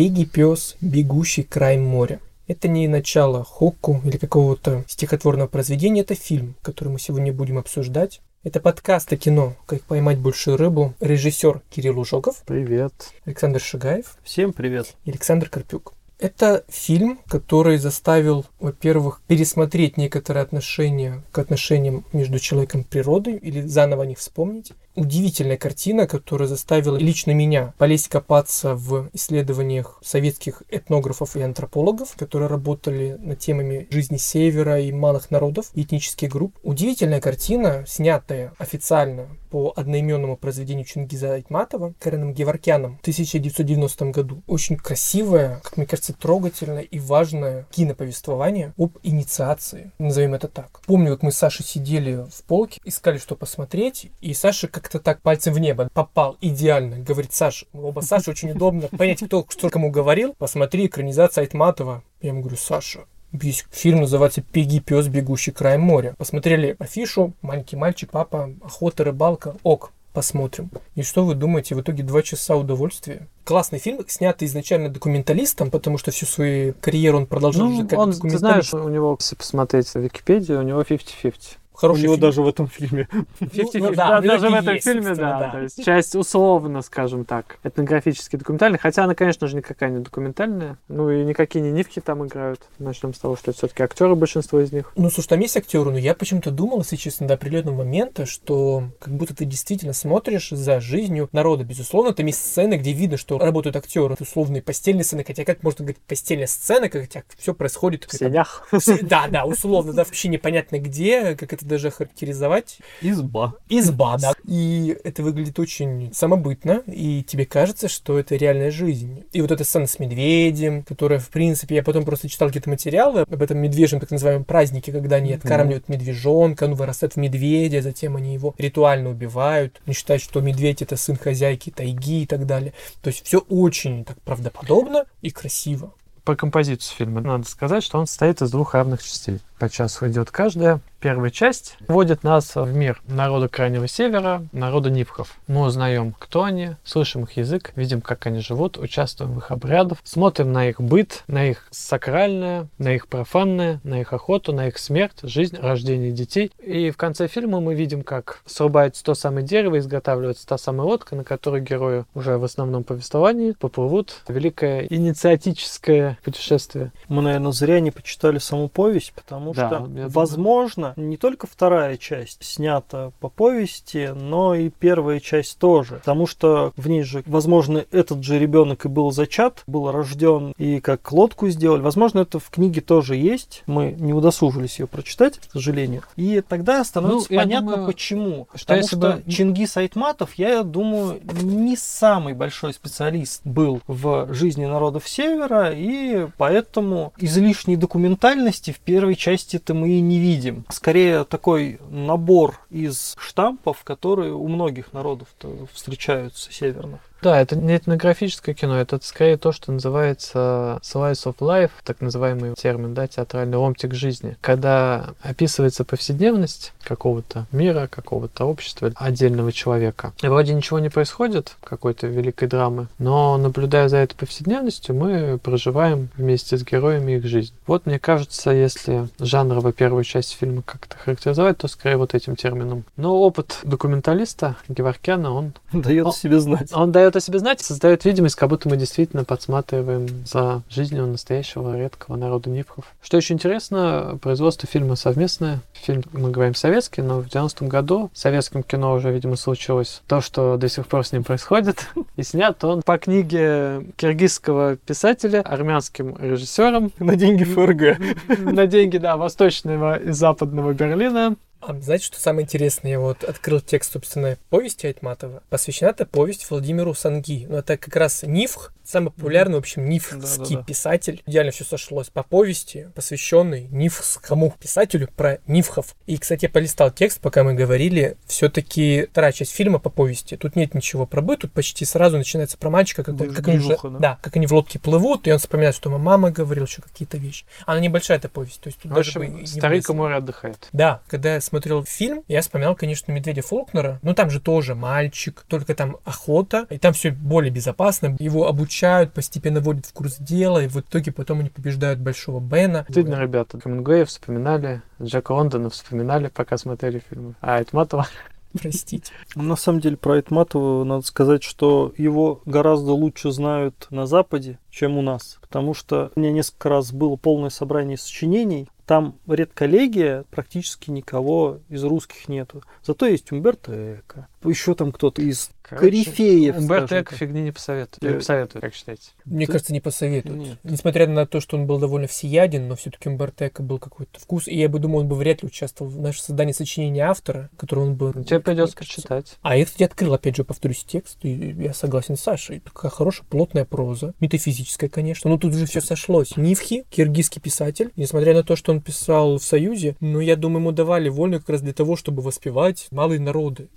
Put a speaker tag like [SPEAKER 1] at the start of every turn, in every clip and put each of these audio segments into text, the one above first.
[SPEAKER 1] «Пеги пес, бегущий край моря». Это не начало хокку или какого-то стихотворного произведения, это фильм, который мы сегодня будем обсуждать. Это подкаст о кино «Как поймать большую рыбу». Режиссер Кирилл Ужогов.
[SPEAKER 2] Привет.
[SPEAKER 1] Александр Шигаев.
[SPEAKER 2] Всем привет.
[SPEAKER 1] И Александр Карпюк. Это фильм, который заставил, во-первых, пересмотреть некоторые отношения к отношениям между человеком и природой или заново о них вспомнить. Удивительная картина, которая заставила лично меня полезть копаться в исследованиях советских этнографов и антропологов, которые работали над темами жизни Севера и малых народов этнических групп. Удивительная картина, снятая официально по одноименному произведению Чингиза Айтматова Кареном Геворкяном в 1990 году. Очень красивое, как мне кажется, трогательное и важное киноповествование об инициации, назовем это так. Помню, как мы с Сашей сидели в полке, искали, что посмотреть, и Саша как-то так пальцем в небо попал идеально. Говорит, Саша, оба Саши очень удобно понять, кто что кому говорил. Посмотри, экранизация Айтматова. Я ему говорю, Саша, Весь фильм называется «Пеги, пес, бегущий край моря». Посмотрели афишу, маленький мальчик, папа, охота, рыбалка, ок, посмотрим. И что вы думаете, в итоге два часа удовольствия? Классный фильм, снятый изначально документалистом, потому что всю свою карьеру он продолжил
[SPEAKER 2] ну,
[SPEAKER 1] как
[SPEAKER 2] он, Ты знаешь, у него, если посмотреть в Википедии, у него 50-50.
[SPEAKER 1] Хороший
[SPEAKER 2] У него
[SPEAKER 1] фильм.
[SPEAKER 2] даже в этом фильме.
[SPEAKER 1] 50-50.
[SPEAKER 2] Ну,
[SPEAKER 1] Да,
[SPEAKER 2] да, даже в этом
[SPEAKER 1] есть,
[SPEAKER 2] фильме, да.
[SPEAKER 1] да.
[SPEAKER 2] То есть часть условно, скажем так, этнографически документальная, хотя она, конечно же, никакая не документальная. Ну и никакие не нивки там играют. Начнем с того, что это все-таки актеры, большинство из них.
[SPEAKER 1] Ну, слушай, там есть актеры, но я почему-то думал, если честно, до определенного момента, что как будто ты действительно смотришь за жизнью народа. Безусловно, там есть сцены, где видно, что работают актеры, условные постельные сцены, хотя как можно говорить постельная сцена, хотя все происходит...
[SPEAKER 2] В сенях.
[SPEAKER 1] Да, да, условно, да, вообще непонятно где, как это даже характеризовать.
[SPEAKER 2] Изба.
[SPEAKER 1] Изба, да. И это выглядит очень самобытно, и тебе кажется, что это реальная жизнь. И вот эта сцена с медведем, которая, в принципе, я потом просто читал какие-то материалы об этом медвежьем, так называемом празднике, когда они откармливают медвежонка, он вырастает в медведя, затем они его ритуально убивают. Они считают, что медведь это сын хозяйки тайги и так далее. То есть все очень так правдоподобно и красиво.
[SPEAKER 2] По композицию фильма надо сказать, что он состоит из двух равных частей. По часу идет каждая. Первая часть вводит нас в мир народа Крайнего Севера, народа Нивхов. Мы узнаем, кто они, слышим их язык, видим, как они живут, участвуем в их обрядах, смотрим на их быт, на их сакральное, на их профанное, на их охоту, на их смерть, жизнь, рождение детей. И в конце фильма мы видим, как срубается то самое дерево, изготавливается та самая лодка, на которой герои уже в основном повествовании поплывут великое инициатическое путешествие.
[SPEAKER 3] Мы, наверное, зря не почитали саму повесть, потому
[SPEAKER 2] Да,
[SPEAKER 3] что,
[SPEAKER 2] я
[SPEAKER 3] не только вторая часть снята по повести, но и первая часть тоже. Потому что в ней же, возможно, этот же ребенок и был зачат, был рожден и как лодку сделали. Возможно, это в книге тоже есть. Мы не удосужились ее прочитать, к сожалению. И тогда становится
[SPEAKER 2] Ну,
[SPEAKER 3] понятно,
[SPEAKER 2] думаю,
[SPEAKER 3] почему.
[SPEAKER 2] что
[SPEAKER 3] Потому что
[SPEAKER 2] бы-
[SPEAKER 3] Чингис Айтматов, я думаю, не самый большой специалист был в жизни народов Севера, и поэтому излишней документальности в первой части-то мы и не видим. Скорее, такой набор из штампов, которые у многих народов встречаются северных.
[SPEAKER 2] Да, это не этнографическое кино, это скорее то, что называется slice of life, так называемый термин, да, театральный ломтик жизни, когда описывается повседневность какого-то мира, какого-то общества, отдельного человека. И вроде ничего не происходит, какой-то великой драмы, но наблюдая за этой повседневностью, мы проживаем вместе с героями их жизнь. Вот мне кажется, если жанрово первую часть фильма как-то характеризовать, то скорее вот этим термином. Но опыт документалиста Геворкяна, он
[SPEAKER 3] Дает о
[SPEAKER 2] О,
[SPEAKER 3] себе знать.
[SPEAKER 2] он дает о себе знать, создает видимость, как будто мы действительно подсматриваем за жизнью настоящего редкого народа Нивхов. Что еще интересно, производство фильма совместное. Фильм, мы говорим советский, но в 90-м году советским кино уже, видимо, случилось то, что до сих пор с ним происходит. И снят он по книге киргизского писателя, армянским режиссером
[SPEAKER 3] На деньги ФРГ.
[SPEAKER 2] на деньги, да, восточного и западного Берлина.
[SPEAKER 1] А знаете, что самое интересное? Я вот открыл текст, собственно, повести Айтматова. Посвящена эта повесть Владимиру Санги. Ну, это как раз Нифх, самый популярный, в общем, нифхский
[SPEAKER 3] Да-да-да.
[SPEAKER 1] писатель. Идеально все сошлось по повести, посвященной нифхскому писателю про нифхов. И, кстати, я полистал текст, пока мы говорили. Все-таки вторая часть фильма по повести. Тут нет ничего про быт, тут почти сразу начинается про мальчика, как,
[SPEAKER 3] Движ-
[SPEAKER 1] как они уже,
[SPEAKER 3] да?
[SPEAKER 1] да, как они в лодке плывут, и он вспоминает, что мама говорила, еще какие-то вещи. Она небольшая эта повесть, то есть тут
[SPEAKER 2] В
[SPEAKER 1] даже
[SPEAKER 2] общем,
[SPEAKER 1] бы и не
[SPEAKER 2] старик
[SPEAKER 1] влез.
[SPEAKER 2] у моря отдыхает.
[SPEAKER 1] Да, когда смотрел фильм, я вспоминал, конечно, Медведя Фолкнера. Но там же тоже мальчик, только там охота. И там все более безопасно. Его обучают, постепенно вводят в курс дела. И в итоге потом они побеждают Большого Бена.
[SPEAKER 2] Стыдно, ребята. Камингуэя вспоминали, Джека Лондона вспоминали, пока смотрели фильмы. А Айтматова
[SPEAKER 1] Простите.
[SPEAKER 3] На самом деле про Айтматова надо сказать, что его гораздо лучше знают на Западе, чем у нас. Потому что у меня несколько раз было полное собрание сочинений. Там редколлегия, практически никого из русских нету. Зато есть Умберто Эко. Еще там кто-то из корифеев.
[SPEAKER 2] Умберто Эко фигни не посоветую. Или
[SPEAKER 3] Э,
[SPEAKER 2] посоветую, как считаете?
[SPEAKER 1] Мне
[SPEAKER 3] Ты-
[SPEAKER 1] кажется, не посоветуют.
[SPEAKER 3] Нет.
[SPEAKER 1] Несмотря на то, что он был довольно всеяден, но все-таки у Бартека был какой-то вкус. И я бы думал, он бы вряд ли участвовал в нашем создании сочинения автора, который он был.
[SPEAKER 2] Тебе придется почитать.
[SPEAKER 1] А я, кстати, открыл, опять же, повторюсь, текст, и я согласен с Сашей. Такая хорошая, плотная проза, метафизическая, конечно. Но тут уже все сошлось. Нивхи, киргизский писатель, несмотря на то, что он писал в Союзе, но я думаю, ему давали вольную как раз для того, чтобы воспевать малые народы.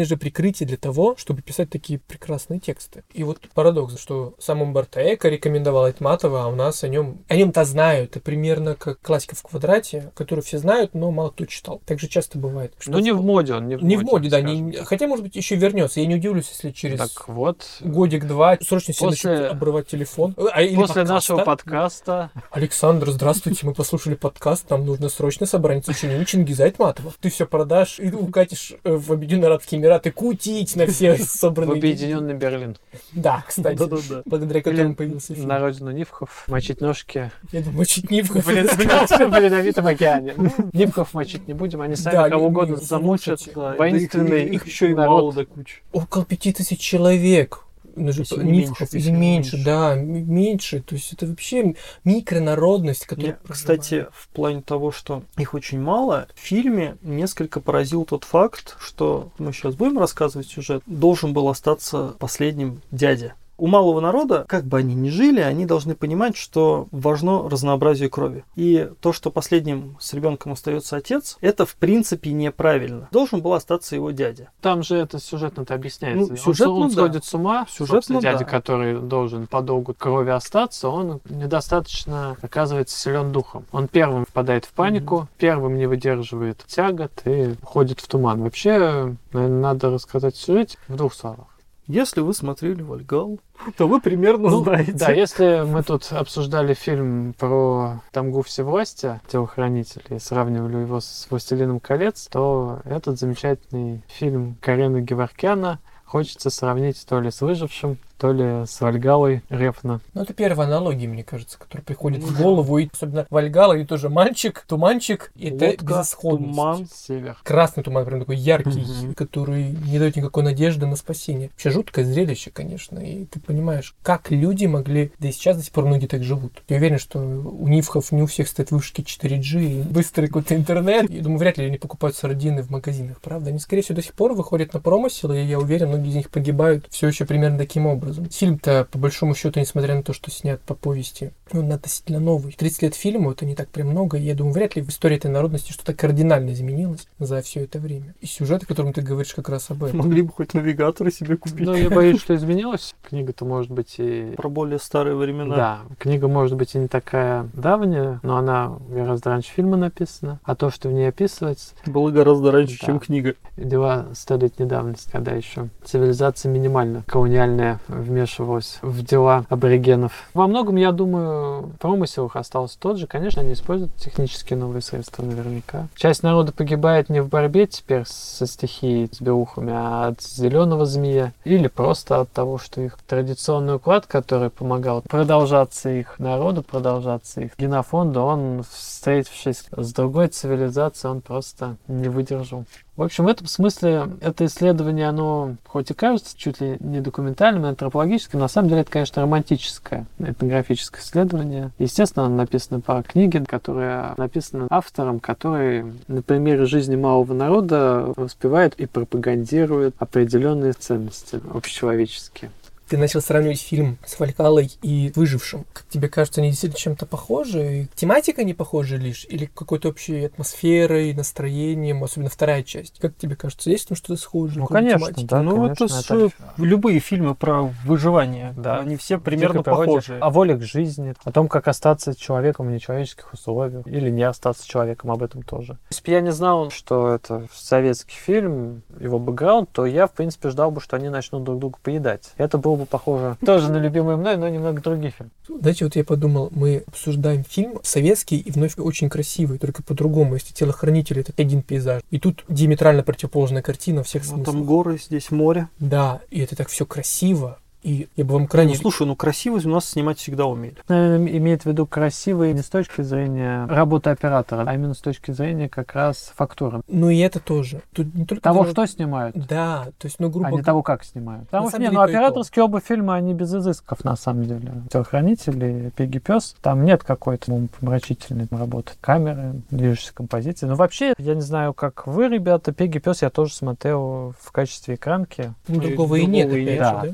[SPEAKER 1] Идеальное же прикрытие для того, чтобы писать такие прекрасные тексты. И вот парадокс, что сам Умберто Эко рекомендовал Айтматова, а у нас о нем... О нем-то знают. Это примерно как классика в квадрате, которую все знают, но мало кто читал. Так же часто бывает. что
[SPEAKER 2] Ну, не в моде он, не в
[SPEAKER 1] не
[SPEAKER 2] моде.
[SPEAKER 1] в моде, да. Не, хотя, может быть, еще вернется. Я не удивлюсь, если через
[SPEAKER 2] Так вот,
[SPEAKER 1] годик-два срочно все
[SPEAKER 2] После-
[SPEAKER 1] начнут обрывать телефон. А, или
[SPEAKER 2] после
[SPEAKER 1] подкаста.
[SPEAKER 2] нашего подкаста
[SPEAKER 1] Александр, здравствуйте, мы послушали подкаст, нам нужно срочно собрать сочинение Чингиза Айтматова. Ты все продашь и укатишь э, в Объединенные Арабские Эмираты кутить на все
[SPEAKER 2] в
[SPEAKER 1] собранные...
[SPEAKER 2] объединенный Берлин.
[SPEAKER 1] Да, кстати.
[SPEAKER 3] Да-да-да.
[SPEAKER 1] Благодаря которому появился фильм.
[SPEAKER 2] на родину Нивхов мочить ножки
[SPEAKER 1] Я думаю, чуть не в
[SPEAKER 2] в Ледовитом в океане. Ну, Нивхов мочить не будем, они сами кого угодно замучат. Воинственный
[SPEAKER 3] их, еще и мало до кучи.
[SPEAKER 1] Около пяти тысяч человек. Ну, же,
[SPEAKER 3] Если не
[SPEAKER 1] Нивхов,
[SPEAKER 3] меньше,
[SPEAKER 1] или меньше,
[SPEAKER 3] меньше.
[SPEAKER 1] да, меньше. То есть это вообще микронародность, которая...
[SPEAKER 3] Мне, кстати, в плане того, что их очень мало, в фильме несколько поразил тот факт, что мы сейчас будем рассказывать сюжет, должен был остаться последним дядя. У малого народа, как бы они ни жили, они должны понимать, что важно разнообразие крови. И то, что последним с ребенком остается отец, это в принципе неправильно. Должен был остаться его дядя.
[SPEAKER 2] Там же это сюжетно-то объясняется.
[SPEAKER 3] Ну,
[SPEAKER 2] Он-
[SPEAKER 3] сюжетно,
[SPEAKER 2] он,
[SPEAKER 3] да.
[SPEAKER 2] сходит с ума.
[SPEAKER 3] Сюжетно,
[SPEAKER 2] дядя,
[SPEAKER 3] да.
[SPEAKER 2] который должен по долгу крови остаться, он недостаточно, оказывается, силен духом. Он первым впадает в панику, первым не выдерживает тягот и уходит в туман. Вообще, наверное, надо рассказать сюжет в двух словах.
[SPEAKER 3] Если вы смотрели Вальгал, то вы примерно
[SPEAKER 2] Ну,
[SPEAKER 3] знаете.
[SPEAKER 2] Да, если мы тут обсуждали фильм про Тамгу Всевластия, телохранитель, и сравнивали его с «Властелином колец», то этот замечательный фильм Карена Геворкяна хочется сравнить то ли с «Выжившим», то ли с Вальгалой Рефна.
[SPEAKER 1] Ну, это первая аналогия, мне кажется, которая приходит в голову. И особенно Вальгала, и тоже мальчик, туманчик. И это
[SPEAKER 3] Лодка,
[SPEAKER 1] безысходность.
[SPEAKER 3] туман.
[SPEAKER 2] Север.
[SPEAKER 1] Красный туман, прям такой яркий, который не дает никакой надежды на спасение. Вообще жуткое зрелище, конечно. И ты понимаешь, как люди могли, да и сейчас до сих пор многие так живут. Я уверен, что у Нивхов не у всех стоят вышки 4G и быстрый какой-то интернет. Я думаю, вряд ли они покупают сардины в магазинах, правда? Они, скорее всего, до сих пор выходят на промысел, и я уверен, многие из них погибают все еще примерно таким образом. Фильм-то, по большому счету, несмотря на то, что снят по повести, он относительно новый. 30 лет фильму, это не так прям много, и я думаю, вряд ли в истории этой народности что-то кардинально изменилось за все это время. И сюжет, о котором ты говоришь, как раз об этом.
[SPEAKER 3] Могли бы хоть навигаторы себе купить.
[SPEAKER 2] Ну, я боюсь, что изменилось. Книга-то может быть и...
[SPEAKER 3] Про более старые времена.
[SPEAKER 2] Да, книга может быть и не такая давняя, но она гораздо раньше фильма написана. А то, что в ней описывается,
[SPEAKER 3] Было гораздо раньше,
[SPEAKER 2] Да.
[SPEAKER 3] чем книга.
[SPEAKER 2] дела столетней давности, когда еще цивилизация минимально колониальная вмешивалась в дела аборигенов. Во многом, я думаю, промысел их остался тот же. Конечно, они используют технические новые средства наверняка. Часть народа погибает не в борьбе теперь со стихией, с белухами, а от зеленого змея. Или просто от того, что их традиционный уклад, который помогал продолжаться их народу, продолжаться их генофонду, он, встретившись с другой цивилизацией, он просто не выдержал. В общем, в этом смысле это исследование, оно хоть и кажется чуть ли не документальным, антропологическим, на самом деле это, конечно, романтическое этнографическое исследование. Естественно, оно написано по книге, которая написана автором, который на примере жизни малого народа воспевает и пропагандирует определенные ценности общечеловеческие.
[SPEAKER 1] Ты начал сравнивать фильм с Фалькалой и Выжившим. Как тебе кажется, они действительно чем-то похожи? Тематика не похожа лишь? Или какой-то общей атмосферой, настроением, особенно вторая часть? Как тебе кажется, есть там что-то схожее?
[SPEAKER 2] Ну, конечно,
[SPEAKER 1] тематики?
[SPEAKER 2] да,
[SPEAKER 3] ну,
[SPEAKER 2] конечно,
[SPEAKER 3] это,
[SPEAKER 2] это-
[SPEAKER 3] любые фильмы про выживание.
[SPEAKER 2] Да.
[SPEAKER 3] Они все примерно похожи.
[SPEAKER 2] О воле к жизни, о том, как остаться человеком в нечеловеческих условиях, или не остаться человеком, об этом тоже. Если бы я не знал, что это советский фильм, его бэкграунд, то я, в принципе, ждал бы, что они начнут друг друга поедать. Это было бы похоже тоже на любимый мной, но немного другой фильм.
[SPEAKER 1] Знаете, вот я подумал, мы обсуждаем фильм советский и вновь очень красивый, только по-другому. Если телохранители это один пейзаж. И тут диаметрально противоположная картина всех
[SPEAKER 3] Ну,
[SPEAKER 1] смыслах.
[SPEAKER 3] там горы, здесь море.
[SPEAKER 1] Да, и это так все красиво. И я бы вам крайне...
[SPEAKER 3] Ну, слушай, ну красивость у нас снимать всегда умели.
[SPEAKER 2] Наверное, имеет в виду красивый не с точки зрения работы оператора, а именно с точки зрения как раз фактуры.
[SPEAKER 1] Ну и это тоже. Тут не только
[SPEAKER 2] Того,
[SPEAKER 1] дело-
[SPEAKER 2] что снимают,
[SPEAKER 1] Да, то есть, ну, грубо
[SPEAKER 2] а не того, как снимают. Потому
[SPEAKER 1] На
[SPEAKER 2] что, не, ну,
[SPEAKER 1] то и то.
[SPEAKER 2] операторские оба фильма, они без изысков, на самом деле. Телохранители, Пеги Пес, там нет какой-то ну, помрачительной работы камеры, движущейся композиции. Но вообще, я не знаю, как вы, ребята, Пеги Пес я тоже смотрел в качестве экранки.
[SPEAKER 1] ну, другого и нет,
[SPEAKER 3] другого и
[SPEAKER 1] опять
[SPEAKER 2] Да,
[SPEAKER 1] да?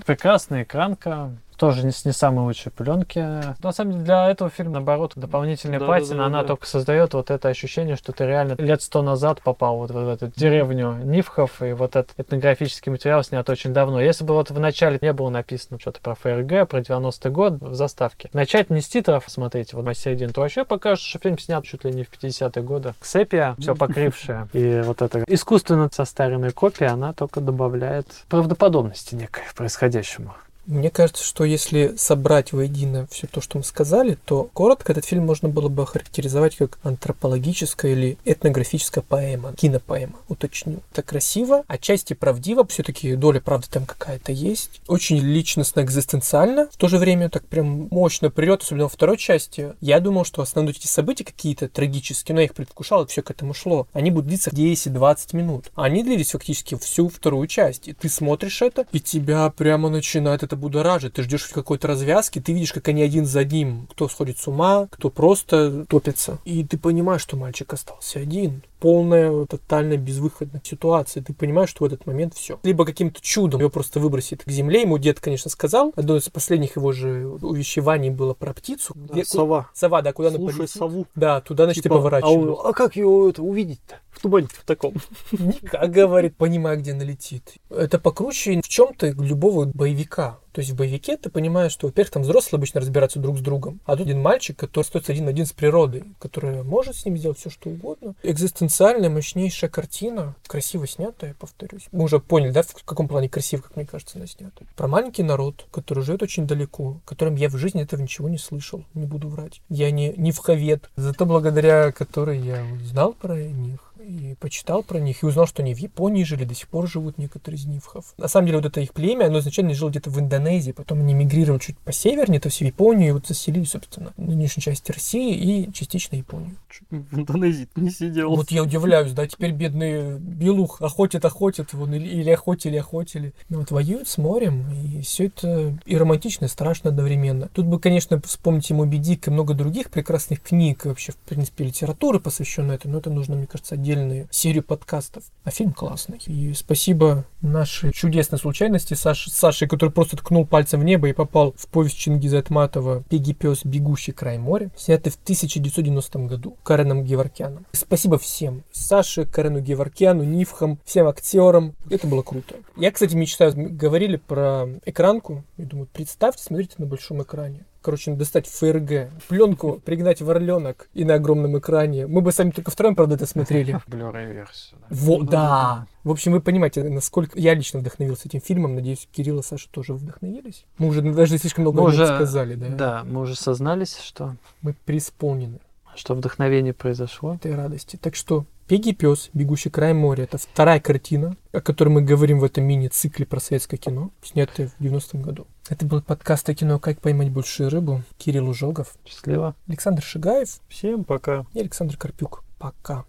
[SPEAKER 2] Прекрасная экранка. Тоже не с не самой лучшей пленки. На самом деле для этого фильма, наоборот, дополнительная
[SPEAKER 3] Да,
[SPEAKER 2] патина,
[SPEAKER 3] да, да,
[SPEAKER 2] она
[SPEAKER 3] да.
[SPEAKER 2] только создает вот это ощущение, что ты реально лет сто назад попал вот в эту деревню Нивхов, и вот этот этнографический материал снят очень давно. Если бы вот в начале не было написано что-то про ФРГ, про 90-й год в заставке, начать не с титров смотреть, вот на середину, то вообще покажешь, что фильм снят чуть ли не в 50-е годы. Ксепия, все покрившая, и вот эта искусственно состаренная копия, она только добавляет правдоподобности некой происходящему.
[SPEAKER 1] Мне кажется, что если собрать воедино все то, что мы сказали, то коротко этот фильм можно было бы охарактеризовать как антропологическая или этнографическая поэма, кинопоэма, уточню. Это красиво, отчасти правдиво, все-таки доля правды там какая-то есть. Очень личностно, экзистенциально, в то же время так прям мощно прет, особенно во второй части. Я думал, что основные эти события какие-то трагические, но я их предвкушал, и все к этому шло. Они будут длиться 10-20 минут. Они длились фактически всю вторую часть. И ты смотришь это, и тебя прямо начинает это будоражить. Ты ждешь какой-то развязки, ты видишь, как они один за одним, кто сходит с ума, кто просто топится. И ты понимаешь, что мальчик остался один. Полная, тотальная безвыходная ситуация. Ты понимаешь, что в этот момент все. Либо каким-то чудом его просто выбросит к земле. Ему дед, конечно, сказал. Одно из последних его же увещеваний было про птицу.
[SPEAKER 3] Да,
[SPEAKER 1] Где-
[SPEAKER 3] сова.
[SPEAKER 1] Сова, да, куда она
[SPEAKER 3] Слушай
[SPEAKER 1] полетит.
[SPEAKER 3] сову.
[SPEAKER 1] Да, туда, значит,
[SPEAKER 3] Типа,
[SPEAKER 1] и поворачивай.
[SPEAKER 3] а, он- а как его это увидеть-то? В тумане в таком.
[SPEAKER 1] Никак, говорит, понимая, где налетит. Это покруче в чем-то любого боевика. То есть в боевике ты понимаешь, что, во-первых, там взрослые обычно разбираются друг с другом, а тут один мальчик, который остается один на один с природой, которая может с ним сделать все, что угодно. Экзистенциальная, мощнейшая картина, красиво снятая, повторюсь. Мы уже поняли, да, в каком плане красиво, как мне кажется, она снята. Про маленький народ, который живет очень далеко, которым я в жизни этого ничего не слышал, не буду врать. Я не, не вховед, зато благодаря которой я узнал про них и почитал про них, и узнал, что они в Японии жили, до сих пор живут некоторые из нивхов. На самом деле, вот это их племя, оно изначально жило где-то в Индонезии, потом они мигрировали чуть по севернее, то есть в Японию, и вот заселились, собственно, в нынешней части России и частично Японию.
[SPEAKER 3] В Индонезии не сидел.
[SPEAKER 1] Вот я удивляюсь, да, теперь бедные белух охотят, охотят, вон, или, или охотили, охотили. Ну вот воюют с морем, и все это и романтично, и страшно одновременно. Тут бы, конечно, вспомнить ему Дик и много других прекрасных книг, вообще, в принципе, литературы, посвященной этому, но это нужно, мне кажется, отдельную серию подкастов. А фильм классный. И спасибо нашей чудесной случайности Саш, Сашей, который просто ткнул пальцем в небо и попал в повесть Чингиза Айтматова «Пеги пес, бегущий край моря», снятый в 1990 году Кареном Геворкяном. Спасибо всем. Саше, Карену Геворкяну, Нивхам, всем актерам. Это было круто. Я, кстати, мечтаю, говорили про экранку. Я думаю, представьте, смотрите на большом экране. Короче, достать ФРГ, пленку, пригнать в орленок и на огромном экране. Мы бы сами только втроем, правда, это смотрели.
[SPEAKER 2] Blu-ray версию. да.
[SPEAKER 1] Вот, да. В общем, вы понимаете, насколько я лично вдохновился этим фильмом. Надеюсь, Кирилл и Саша тоже вдохновились. Мы уже даже слишком много
[SPEAKER 2] уже-
[SPEAKER 1] сказали, да?
[SPEAKER 2] Да, мы уже сознались, что,
[SPEAKER 1] Мы преисполнены
[SPEAKER 2] что вдохновение произошло.
[SPEAKER 1] этой радости. Так что Пеги пес, бегущий край моря, это вторая картина, о которой мы говорим в этом мини-цикле про советское кино, снятое в 90-м году. Это был подкаст о кино «Как поймать большую рыбу». Кирилл Ужогов,
[SPEAKER 2] Счастливо.
[SPEAKER 1] Александр Шигаев
[SPEAKER 3] Всем пока.
[SPEAKER 1] и Александр Карпюк. Пока.